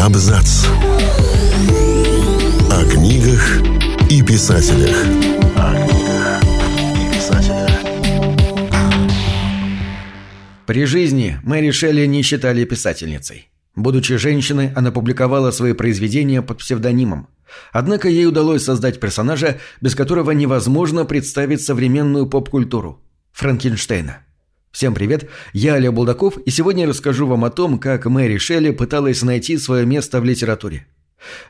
Абзац. О книгах и писателях. О книгах и писателях. При жизни Мэри Шелли не считали писательницей. Будучи женщиной, она публиковала свои произведения под псевдонимом. Однако ей удалось создать персонажа, без которого невозможно представить современную поп-культуру – Франкенштейна. Всем привет, я Олег Булдаков, и сегодня расскажу вам о том, как Мэри Шелли пыталась найти свое место в литературе.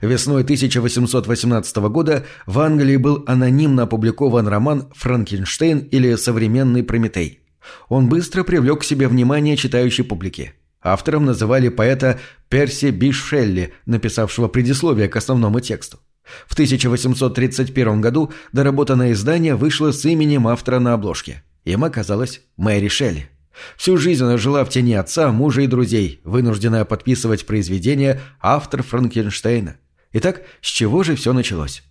Весной 1818 года в Англии был анонимно опубликован роман «Франкенштейн» или «Современный Прометей». Он быстро привлек к себе внимание читающей публики. Автором называли поэта Перси Би Шелли, написавшего предисловие к основному тексту. В 1831 году доработанное издание вышло с именем автора на обложке – им оказалась Мэри Шелли. Всю жизнь она жила в тени отца, мужа и друзей, вынужденная подписывать произведения автор Франкенштейна. Итак, с чего же все началось?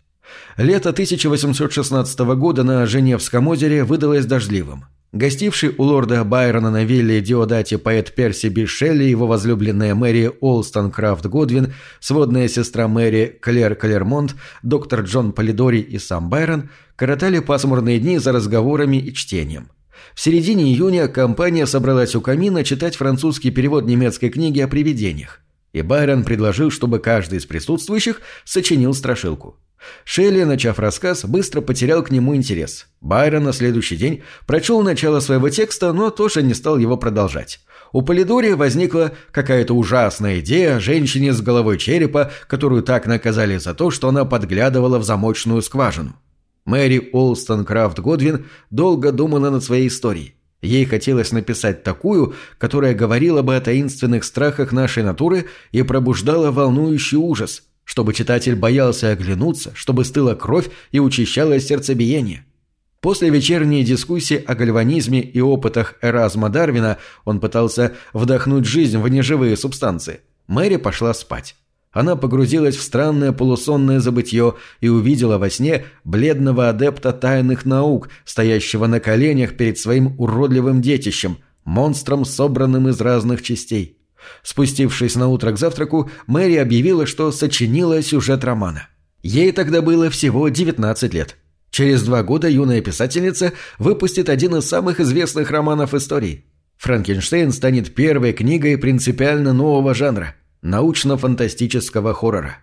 Лето 1816 года на Женевском озере выдалось дождливым. Гостивший у лорда Байрона на вилле Диодати поэт Перси Би Шелли, его возлюбленная Мэри Олстон Крафт Годвин, сводная сестра Мэри Клер Клермонт, доктор Джон Полидори и сам Байрон коротали пасмурные дни за разговорами и чтением. В середине июня компания собралась у камина читать французский перевод немецкой книги о привидениях. И Байрон предложил, чтобы каждый из присутствующих сочинил страшилку. Шелли, начав рассказ, быстро потерял к нему интерес. Байрон на следующий день прочел начало своего текста, но тоже не стал его продолжать. У Полидори возникла какая-то ужасная идея о женщине с головой черепа, которую так наказали за то, что она подглядывала в замочную скважину. Мэри Олстон Крафт Годвин долго думала над своей историей. Ей хотелось написать такую, которая говорила бы о таинственных страхах нашей натуры и пробуждала волнующий ужас – чтобы читатель боялся оглянуться, чтобы стыла кровь и учащалось сердцебиение. После вечерней дискуссии о гальванизме и опытах Эразма Дарвина он пытался вдохнуть жизнь в неживые субстанции. Мэри пошла спать. Она погрузилась в странное полусонное забытье и увидела во сне бледного адепта тайных наук, стоящего на коленях перед своим уродливым детищем, монстром, собранным из разных частей. Спустившись на утро к завтраку, Мэри объявила, что сочинила сюжет романа. Ей тогда было всего 19 лет. Через два года юная писательница выпустит один из самых известных романов истории. «Франкенштейн» станет первой книгой принципиально нового жанра – научно-фантастического хоррора.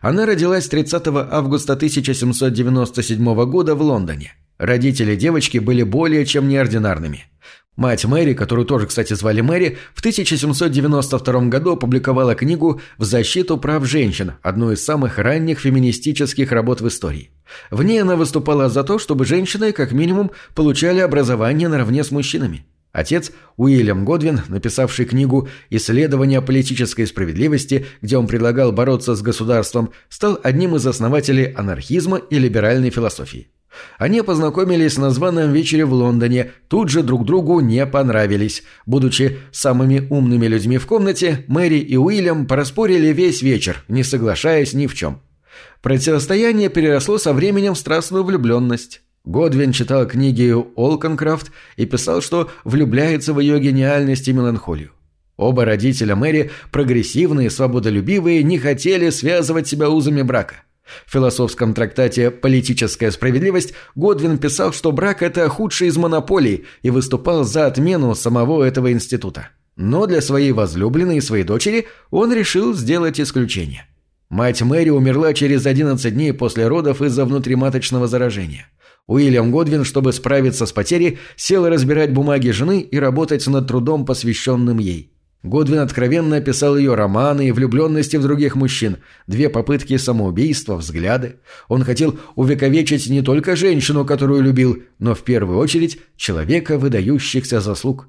Она родилась 30 августа 1797 года в Лондоне. Родители девочки были более чем неординарными. Мать Мэри, которую тоже, кстати, звали Мэри, в 1792 году опубликовала книгу «В защиту прав женщин», одну из самых ранних феминистических работ в истории. В ней она выступала за то, чтобы женщины, как минимум, получали образование наравне с мужчинами. Отец, Уильям Годвин, написавший книгу «Исследование политической справедливости», где он предлагал бороться с государством, стал одним из основателей анархизма и либеральной философии. Они познакомились на званом вечере в Лондоне, тут же друг другу не понравились. Будучи самыми умными людьми в комнате, Мэри и Уильям пораспорили весь вечер, не соглашаясь ни в чем. Противостояние переросло со временем в страстную влюбленность. Годвин читал книги Олконкрафт и писал, что влюбляется в ее гениальность и меланхолию. Оба родителя Мэри, прогрессивные, свободолюбивые, не хотели связывать себя узами брака – в философском трактате «Политическая справедливость» Годвин писал, что брак – это худший из монополий и выступал за отмену самого этого института. Но для своей возлюбленной и своей дочери он решил сделать исключение. Мать Мэри умерла через 11 дней после родов из-за внутриматочного заражения. Уильям Годвин, чтобы справиться с потерей, сел разбирать бумаги жены и работать над трудом, посвященным ей. Годвин откровенно описал ее романы и влюбленности в других мужчин, две попытки самоубийства, взгляды. Он хотел увековечить не только женщину, которую любил, но в первую очередь человека выдающихся заслуг.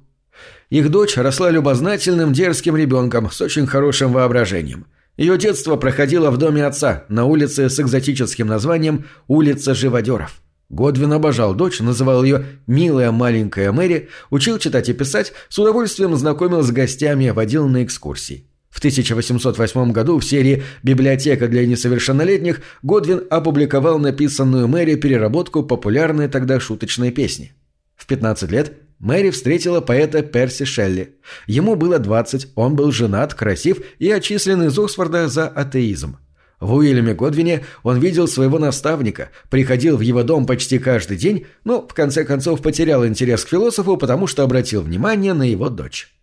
Их дочь росла любознательным, дерзким ребенком с очень хорошим воображением. Ее детство проходило в доме отца, на улице с экзотическим названием «Улица живодеров». Годвин обожал дочь, называл ее «милая маленькая Мэри», учил читать и писать, с удовольствием знакомил с гостями, водил на экскурсии. В 1808 году в серии «Библиотека для несовершеннолетних» Годвин опубликовал написанную Мэри переработку популярной тогда шуточной песни. В 15 лет Мэри встретила поэта Перси Шелли. Ему было 20, он был женат, красив и отчислен из Оксфорда за атеизм. В Уильяме Годвине он видел своего наставника, приходил в его дом почти каждый день, но в конце концов потерял интерес к философу, потому что обратил внимание на его дочь.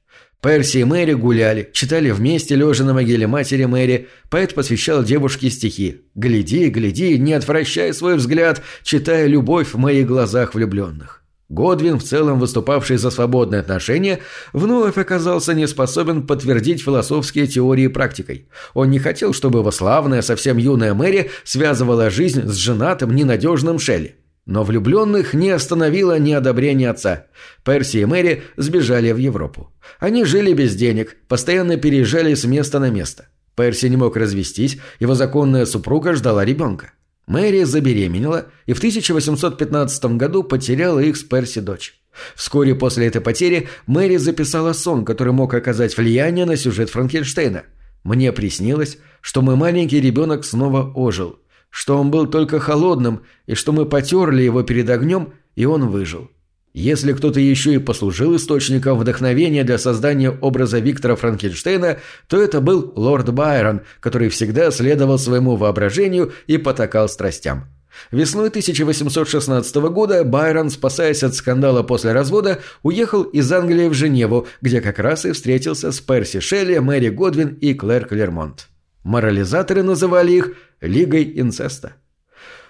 Перси и Мэри гуляли, читали вместе, лежа на могиле матери Мэри. Поэт посвящал девушке стихи. «Гляди, гляди, не отвращай свой взгляд, читая любовь в моих глазах влюбленных». Годвин, в целом выступавший за свободные отношения, вновь оказался не способен подтвердить философские теории практикой. Он не хотел, чтобы его славная, совсем юная Мэри связывала жизнь с женатым, ненадежным Шелли. Но влюбленных не остановило неодобрение отца. Перси и Мэри сбежали в Европу. Они жили без денег, постоянно переезжали с места на место. Перси не мог развестись, его законная супруга ждала ребенка. Мэри забеременела и в 1815 году потеряла их с Перси дочь. Вскоре после этой потери Мэри записала сон, который мог оказать влияние на сюжет Франкенштейна. «Мне приснилось, что мой маленький ребенок снова ожил, что он был только холодным и что мы потерли его перед огнем, и он выжил. Если кто-то еще и послужил источником вдохновения для создания образа Виктора Франкенштейна, то это был лорд Байрон, который всегда следовал своему воображению и потакал страстям. Весной 1816 года Байрон, спасаясь от скандала после развода, уехал из Англии в Женеву, где как раз и встретился с Перси Шелли, Мэри Годвин и Клэр Клермонт. Морализаторы называли их «Лигой инцеста».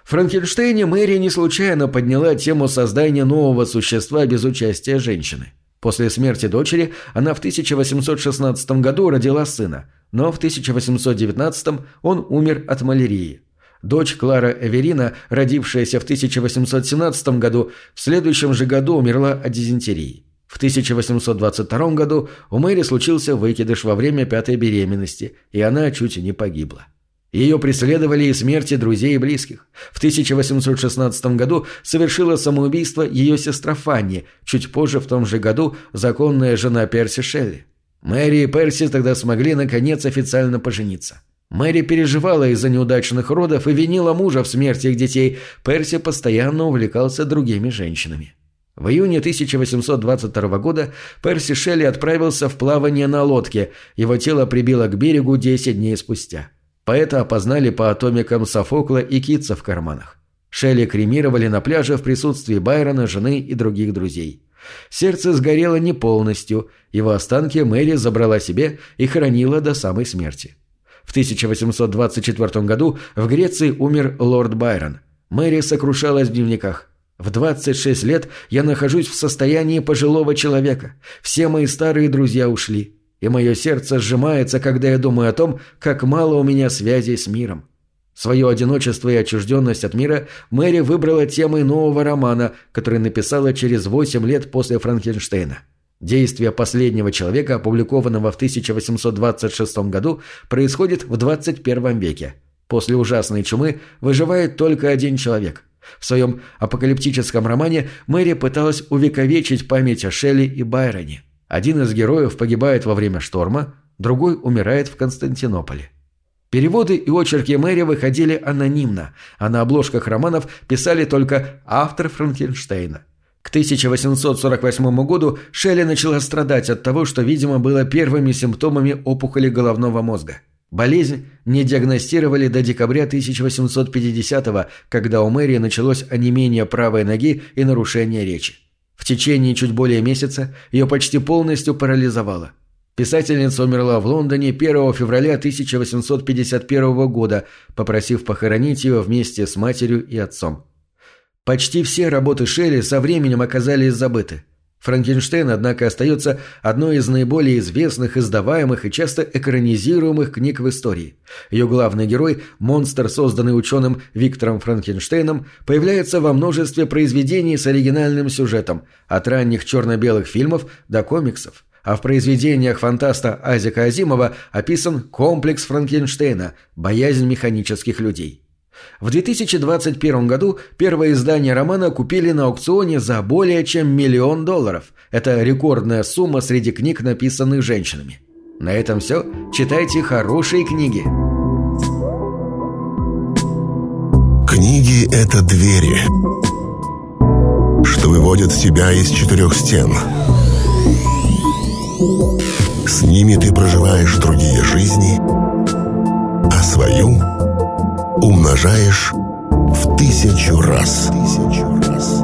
Франкенштейне Мэри не случайно подняла тему создания нового существа без участия женщины. После смерти дочери она в 1816 году родила сына, но в 1819 он умер от малярии. Дочь Клара Эверина, родившаяся в 1817 году, в следующем же году умерла от дизентерии. В 1822 году у Мэри случился выкидыш во время пятой беременности, и она чуть не погибла. Ее преследовали и смерти друзей и близких. В 1816 году совершила самоубийство ее сестра Фанни, чуть позже в том же году законная жена Перси Шелли. Мэри и Перси тогда смогли наконец официально пожениться. Мэри переживала из-за неудачных родов и винила мужа в смерти их детей. Перси постоянно увлекался другими женщинами. В июне 1822 года Перси Шелли отправился в плавание на лодке, его тело прибило к берегу 10 дней спустя. Поэта опознали по атомикам Софокла и Китса в карманах. Шелли кремировали на пляже в присутствии Байрона, жены и других друзей. Сердце сгорело не полностью, его останки Мэри забрала себе и хранила до самой смерти. В 1824 году в Греции умер лорд Байрон. Мэри сокрушалась в дневниках. В 26 лет я нахожусь в состоянии пожилого человека. Все мои старые друзья ушли и мое сердце сжимается, когда я думаю о том, как мало у меня связей с миром. Свое одиночество и отчужденность от мира Мэри выбрала темой нового романа, который написала через 8 лет после Франкенштейна. Действие последнего человека, опубликованного в 1826 году, происходит в 21 веке. После ужасной чумы выживает только один человек. В своем апокалиптическом романе Мэри пыталась увековечить память о Шелли и Байроне. Один из героев погибает во время шторма, другой умирает в Константинополе. Переводы и очерки Мэри выходили анонимно, а на обложках романов писали только автор Франкенштейна. К 1848 году Шелли начала страдать от того, что, видимо, было первыми симптомами опухоли головного мозга. Болезнь не диагностировали до декабря 1850-го, когда у Мэри началось онемение правой ноги и нарушение речи. Течение чуть более месяца ее почти полностью парализовало. Писательница умерла в Лондоне 1 февраля 1851 года, попросив похоронить ее вместе с матерью и отцом. Почти все работы Шелли со временем оказались забыты. Франкенштейн, однако, остается одной из наиболее известных, издаваемых и часто экранизируемых книг в истории. Ее главный герой, монстр, созданный ученым Виктором Франкенштейном, появляется во множестве произведений с оригинальным сюжетом, от ранних черно-белых фильмов до комиксов. А в произведениях фантаста Азика Азимова описан комплекс Франкенштейна – боязнь механических людей. В 2021 году первое издание романа купили на аукционе за более чем миллион долларов. Это рекордная сумма среди книг, написанных женщинами. На этом все. Читайте хорошие книги. Книги — это двери, что выводят тебя из четырех стен. С ними ты проживаешь другие жизни, а свою умножаешь в тысячу раз. Тысячу раз.